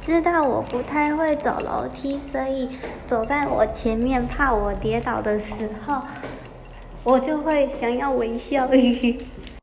知道我不太会走楼梯所以走在我前面怕我跌倒的时候我就会想要微笑